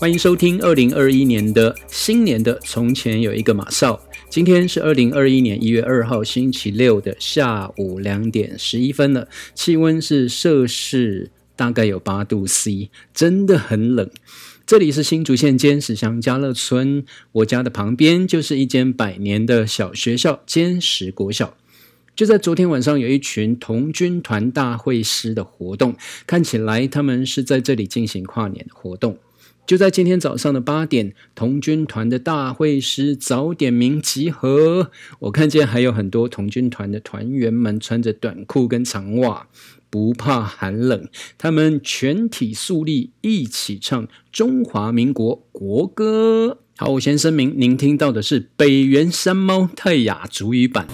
欢迎收听二零二一年的新年的从前有一个马少。今天是二零二一年一月二号星期六的下午两点十一分了，气温是摄氏大概有八度 C，真的很冷。这里是新竹县尖石乡家乐村，我家的旁边就是一间百年的小学校——尖石国小。就在昨天晚上，有一群童军团大会师的活动，看起来他们是在这里进行跨年活动。就在今天早上的八点，童军团的大会师早点名集合。我看见还有很多童军团的团员们穿着短裤跟长袜，不怕寒冷，他们全体肃立，一起唱中华民国国歌。好，我先声明，您听到的是北原山猫泰雅族语版。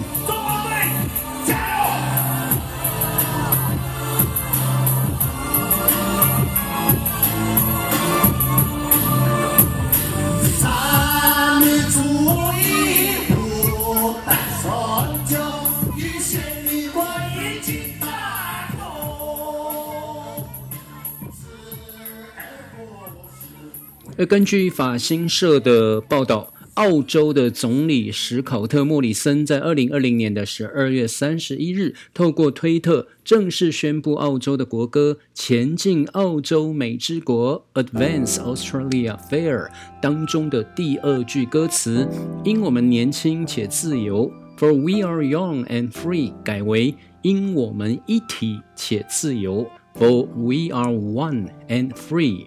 而根据法新社的报道，澳洲的总理史考特·莫里森在二零二零年的十二月三十一日，透过推特正式宣布，澳洲的国歌《前进澳洲美之国》（Advance Australia Fair） 当中的第二句歌词“因我们年轻且自由 ”（For we are young and free） 改为“因我们一体且自由 ”（For we are one and free）。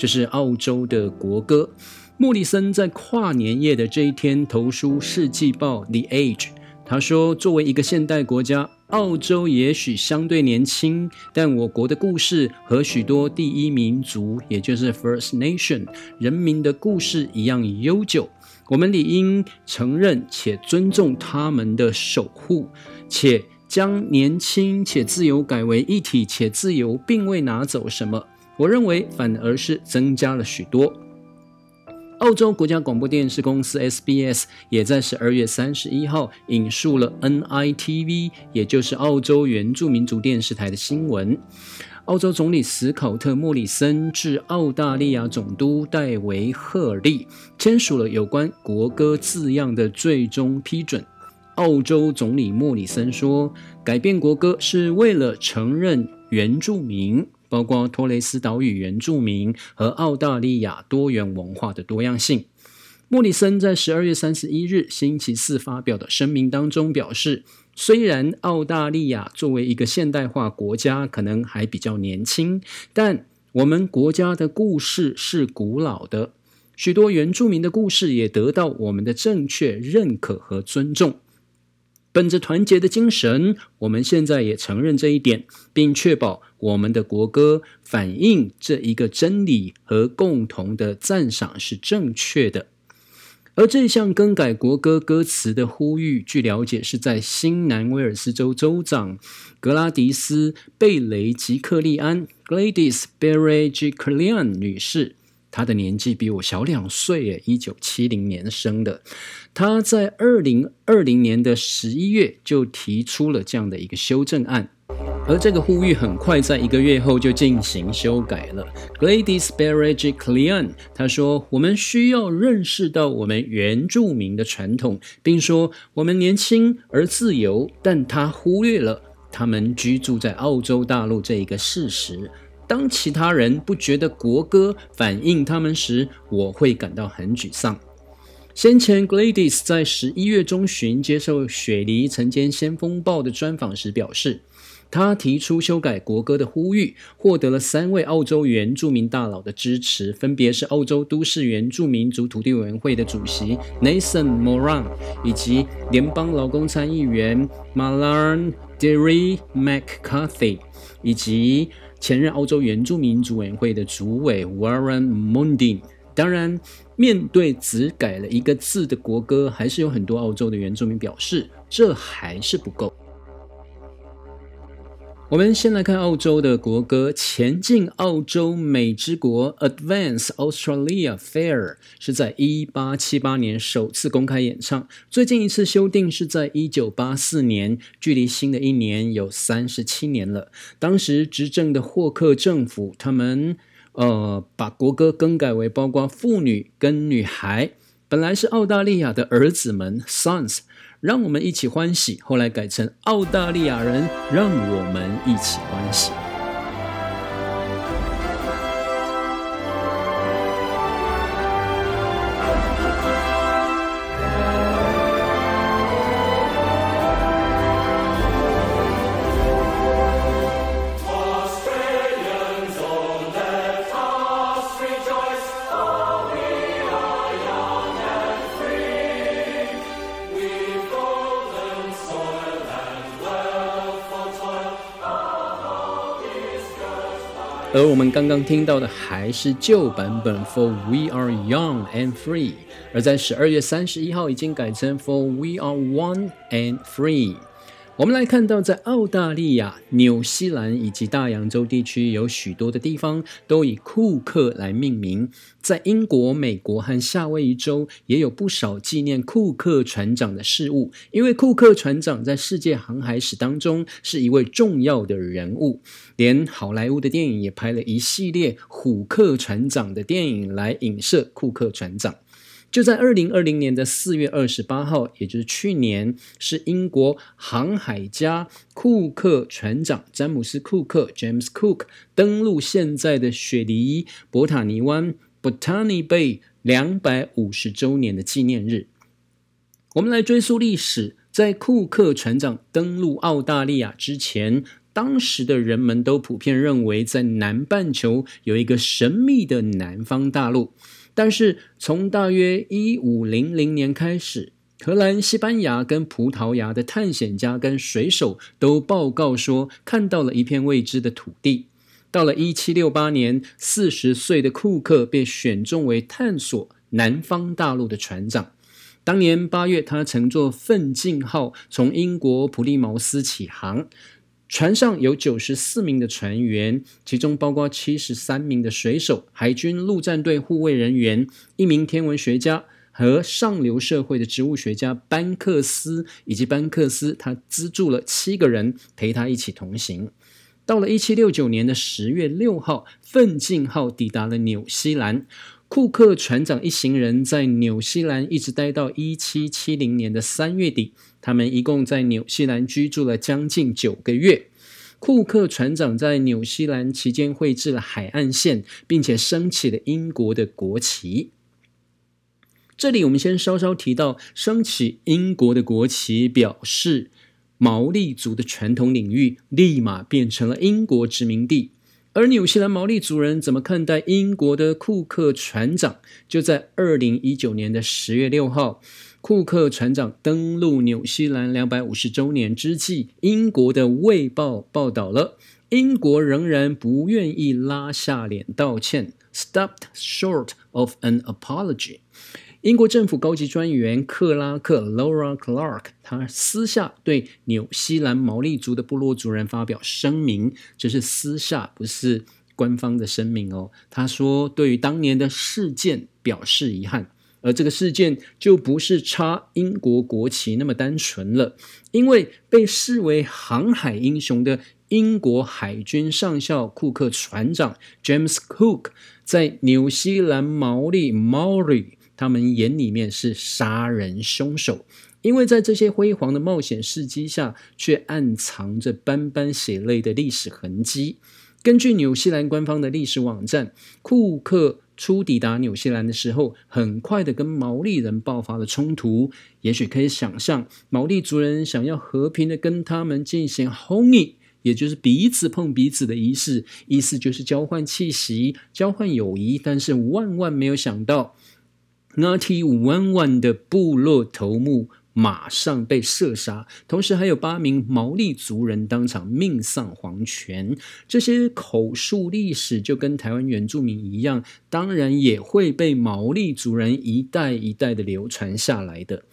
这是澳洲的国歌。莫里森在跨年夜的这一天投书《世纪报》The Age，他说：“作为一个现代国家，澳洲也许相对年轻，但我国的故事和许多第一民族，也就是 First Nation 人民的故事一样悠久。我们理应承认且尊重他们的守护，且将年轻且自由改为一体且自由，并未拿走什么。”我认为反而是增加了许多。澳洲国家广播电视公司 SBS 也在十二月三十一号引述了 NITV，也就是澳洲原住民族电视台的新闻。澳洲总理史考特·莫里森致澳大利亚总督戴维·赫利，签署了有关国歌字样的最终批准。澳洲总理莫里森说：“改变国歌是为了承认原住民。”包括托雷斯岛屿原住民和澳大利亚多元文化的多样性。莫里森在十二月三十一日星期四发表的声明当中表示，虽然澳大利亚作为一个现代化国家可能还比较年轻，但我们国家的故事是古老的，许多原住民的故事也得到我们的正确认可和尊重。本着团结的精神，我们现在也承认这一点，并确保我们的国歌反映这一个真理和共同的赞赏是正确的。而这项更改国歌歌词的呼吁，据了解是在新南威尔斯州州长格拉迪斯·贝雷吉克利安 （Gladys Berejiklian） 女士。他的年纪比我小两岁，诶，一九七零年生的。他在二零二零年的十一月就提出了这样的一个修正案，而这个呼吁很快在一个月后就进行修改了。Gladys Berejiklian 他说：“我们需要认识到我们原住民的传统，并说我们年轻而自由。”但他忽略了他们居住在澳洲大陆这一个事实。当其他人不觉得国歌反映他们时，我会感到很沮丧。先前 Gladys 在十一月中旬接受雪梨晨间先锋报的专访时表示，他提出修改国歌的呼吁，获得了三位澳洲原住民大佬的支持，分别是澳洲都市原住民族土地委员会的主席 Nathan Moran，以及联邦劳工参议员 Malarn Derry McCarthy，以及。前任澳洲原住民族委员会的主委 Warren Mundin，当然，面对只改了一个字的国歌，还是有很多澳洲的原住民表示，这还是不够。我们先来看澳洲的国歌《前进澳洲美之国》（Advance Australia Fair） 是在一八七八年首次公开演唱，最近一次修订是在一九八四年，距离新的一年有三十七年了。当时执政的霍克政府，他们呃，把国歌更改为包括妇女跟女孩，本来是澳大利亚的儿子们 （sons），让我们一起欢喜，后来改成澳大利亚人，让我们一起欢喜。而我们刚刚听到的还是旧版本 For We Are Young and Free，而在十二月三十一号已经改成 For We Are One and Free。我们来看到，在澳大利亚、纽西兰以及大洋洲地区，有许多的地方都以库克来命名。在英国、美国和夏威夷州，也有不少纪念库克船长的事物。因为库克船长在世界航海史当中是一位重要的人物，连好莱坞的电影也拍了一系列虎克船长的电影来影射库克船长。就在二零二零年的四月二十八号，也就是去年，是英国航海家库克船长詹姆斯·库克 （James Cook） 登陆现在的雪梨博塔尼湾 （Botany Bay） 两百五十周年的纪念日。我们来追溯历史，在库克船长登陆澳大利亚之前，当时的人们都普遍认为，在南半球有一个神秘的南方大陆。但是从大约一五零零年开始，荷兰、西班牙跟葡萄牙的探险家跟水手都报告说看到了一片未知的土地。到了一七六八年，四十岁的库克被选中为探索南方大陆的船长。当年八月，他乘坐奋进号从英国普利茅斯起航。船上有九十四名的船员，其中包括七十三名的水手、海军陆战队护卫人员、一名天文学家和上流社会的植物学家班克斯，以及班克斯他资助了七个人陪他一起同行。到了一七六九年的十月六号，奋进号抵达了纽西兰。库克船长一行人在纽西兰一直待到一七七零年的三月底，他们一共在纽西兰居住了将近九个月。库克船长在纽西兰期间绘制了海岸线，并且升起了英国的国旗。这里我们先稍稍提到，升起英国的国旗，表示毛利族的传统领域立马变成了英国殖民地。而纽西兰毛利族人怎么看待英国的库克船长？就在二零一九年的十月六号，库克船长登陆纽西兰两百五十周年之际，英国的《卫报》报道了，英国仍然不愿意拉下脸道歉，stopped short of an apology。英国政府高级专员克拉克 （Laura Clark） 他私下对纽西兰毛利族的部落族人发表声明，这是私下，不是官方的声明哦。他说，对于当年的事件表示遗憾，而这个事件就不是插英国国旗那么单纯了，因为被视为航海英雄的英国海军上校库克船长 James Cook 在纽西兰毛利 （Maori）。他们眼里面是杀人凶手，因为在这些辉煌的冒险事迹下，却暗藏着斑斑血泪的历史痕迹。根据纽西兰官方的历史网站，库克初抵达纽西兰的时候，很快的跟毛利人爆发了冲突。也许可以想象，毛利族人想要和平的跟他们进行 h o n e 也就是彼此碰彼此的仪式，意思就是交换气息、交换友谊。但是万万没有想到。那 T 弯弯的部落头目马上被射杀，同时还有八名毛利族人当场命丧黄泉。这些口述历史就跟台湾原住民一样，当然也会被毛利族人一代一代的流传下来的。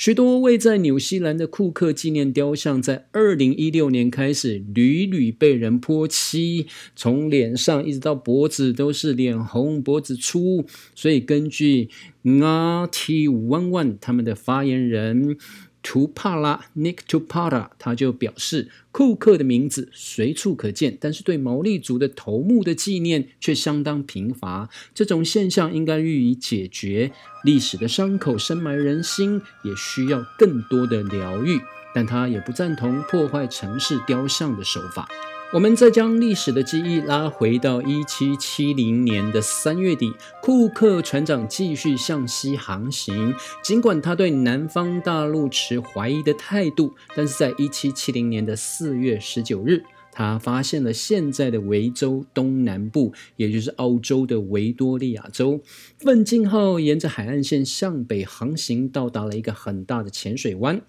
许多位在纽西兰的库克纪念雕像，在二零一六年开始屡屡被人泼漆，从脸上一直到脖子都是脸红脖子粗。所以根据 R T One One 他们的发言人图帕拉 Nick Tupara，他就表示，库克的名字随处可见，但是对毛利族的头目的纪念却相当贫乏。这种现象应该予以解决。历史的伤口深埋人心，也需要更多的疗愈。但他也不赞同破坏城市雕像的手法。我们再将历史的记忆拉回到一七七零年的三月底，库克船长继续向西航行。尽管他对南方大陆持怀疑的态度，但是在一七七零年的四月十九日，他发现了现在的维州东南部，也就是澳洲的维多利亚州。奋进号沿着海岸线向北航行，到达了一个很大的浅水湾。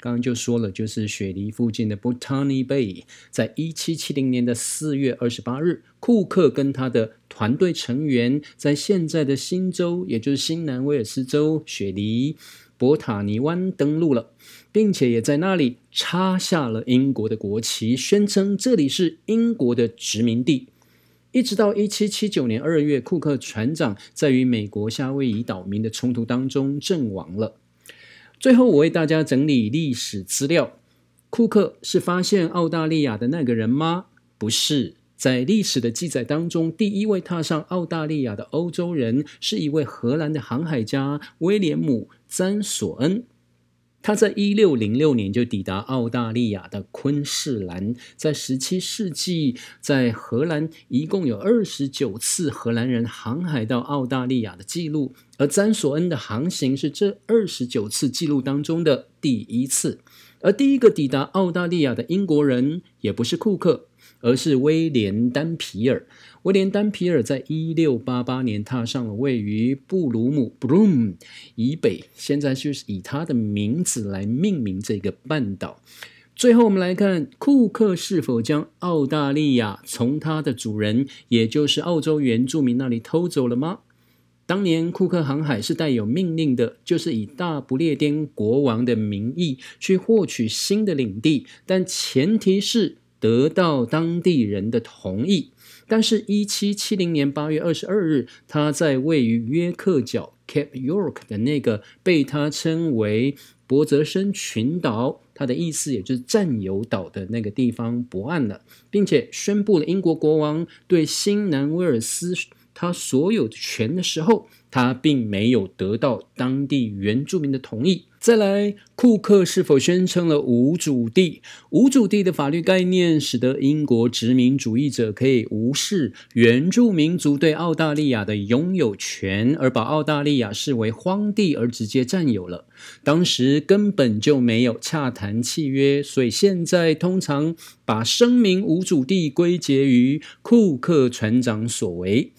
刚刚就说了，就是雪梨附近的 Botany Bay，在一七七零年的四月二十八日，库克跟他的团队成员在现在的新州，也就是新南威尔斯州雪梨博塔尼湾登陆了，并且也在那里插下了英国的国旗，宣称这里是英国的殖民地。一直到一七七九年二月，库克船长在与美国夏威夷岛民的冲突当中阵亡了。最后，我为大家整理历史资料。库克是发现澳大利亚的那个人吗？不是，在历史的记载当中，第一位踏上澳大利亚的欧洲人是一位荷兰的航海家威廉姆·詹索恩。他在一六零六年就抵达澳大利亚的昆士兰，在十七世纪，在荷兰一共有二十九次荷兰人航海到澳大利亚的记录，而詹索恩的航行是这二十九次记录当中的第一次，而第一个抵达澳大利亚的英国人也不是库克。而是威廉丹皮尔。威廉丹皮尔在一六八八年踏上了位于布鲁姆 （Broom） 以北，现在就是以他的名字来命名这个半岛。最后，我们来看库克是否将澳大利亚从他的主人，也就是澳洲原住民那里偷走了吗？当年库克航海是带有命令的，就是以大不列颠国王的名义去获取新的领地，但前提是。得到当地人的同意，但是，一七七零年八月二十二日，他在位于约克角 Cape York 的那个被他称为博泽森群岛，他的意思也就是占有岛的那个地方泊岸了，并且宣布了英国国王对新南威尔斯他所有权的时候。他并没有得到当地原住民的同意。再来，库克是否宣称了无主地？无主地的法律概念，使得英国殖民主义者可以无视原住民族对澳大利亚的拥有权，而把澳大利亚视为荒地而直接占有了。当时根本就没有洽谈契约，所以现在通常把声明无主地归结于库克船长所为。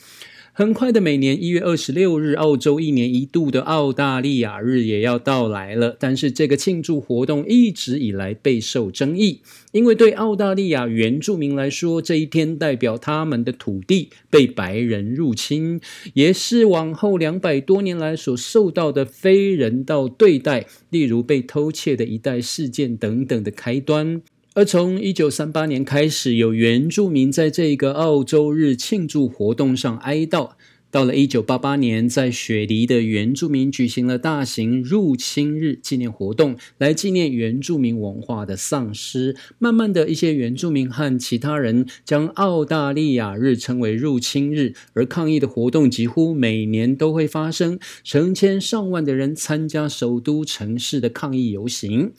很快的，每年一月二十六日，澳洲一年一度的澳大利亚日也要到来了。但是，这个庆祝活动一直以来备受争议，因为对澳大利亚原住民来说，这一天代表他们的土地被白人入侵，也是往后两百多年来所受到的非人道对待，例如被偷窃的一代事件等等的开端。而从一九三八年开始，有原住民在这个澳洲日庆祝活动上哀悼。到了一九八八年，在雪梨的原住民举行了大型入侵日纪念活动，来纪念原住民文化的丧失。慢慢的一些原住民和其他人将澳大利亚日称为入侵日，而抗议的活动几乎每年都会发生，成千上万的人参加首都城市的抗议游行。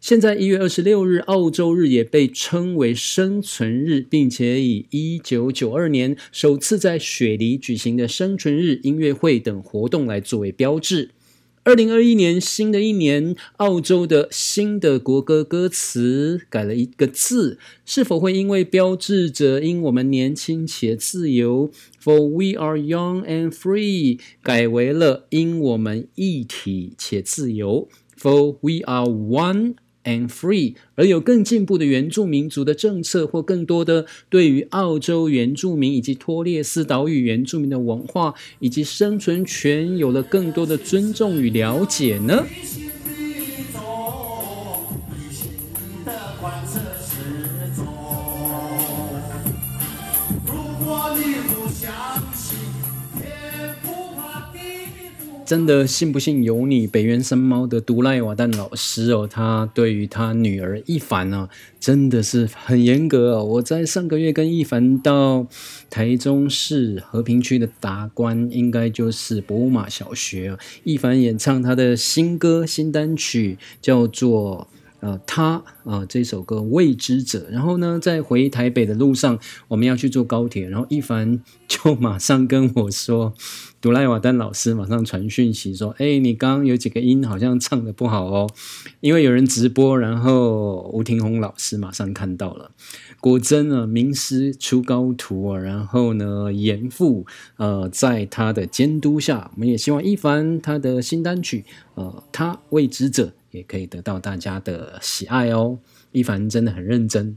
现在一月二十六日，澳洲日也被称为生存日，并且以一九九二年首次在雪梨举行的生存日音乐会等活动来作为标志。二零二一年新的一年，澳洲的新的国歌歌词改了一个字，是否会因为标志着因我们年轻且自由，For we are young and free，改为了因我们一体且自由，For we are one。And free，而有更进步的原住民族的政策，或更多的对于澳洲原住民以及托列斯岛屿原住民的文化以及生存权有了更多的尊重与了解呢？真的信不信由你。北原生猫的独赖瓦旦老师哦，他对于他女儿一凡啊，真的是很严格哦。我在上个月跟一凡到台中市和平区的达观，应该就是博物马小学，一凡演唱他的新歌新单曲，叫做。呃，他啊，这首歌《未知者》，然后呢，在回台北的路上，我们要去坐高铁，然后一凡就马上跟我说，杜赖瓦丹老师马上传讯息说，哎，你刚刚有几个音好像唱的不好哦，因为有人直播，然后吴廷宏老师马上看到了，果真啊，名师出高徒啊，然后呢，严父呃，在他的监督下，我们也希望一凡他的新单曲，呃，他未知者。也可以得到大家的喜爱哦。一凡真的很认真。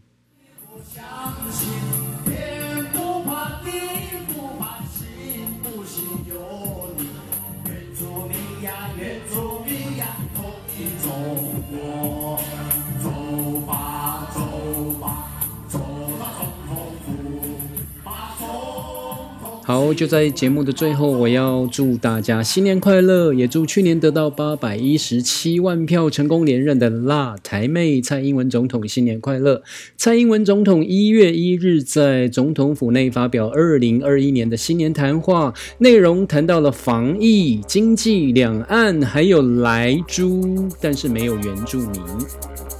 就在节目的最后，我要祝大家新年快乐，也祝去年得到八百一十七万票成功连任的辣台妹蔡英文总统新年快乐。蔡英文总统一月一日在总统府内发表二零二一年的新年谈话，内容谈到了防疫、经济、两岸，还有莱猪，但是没有原住民。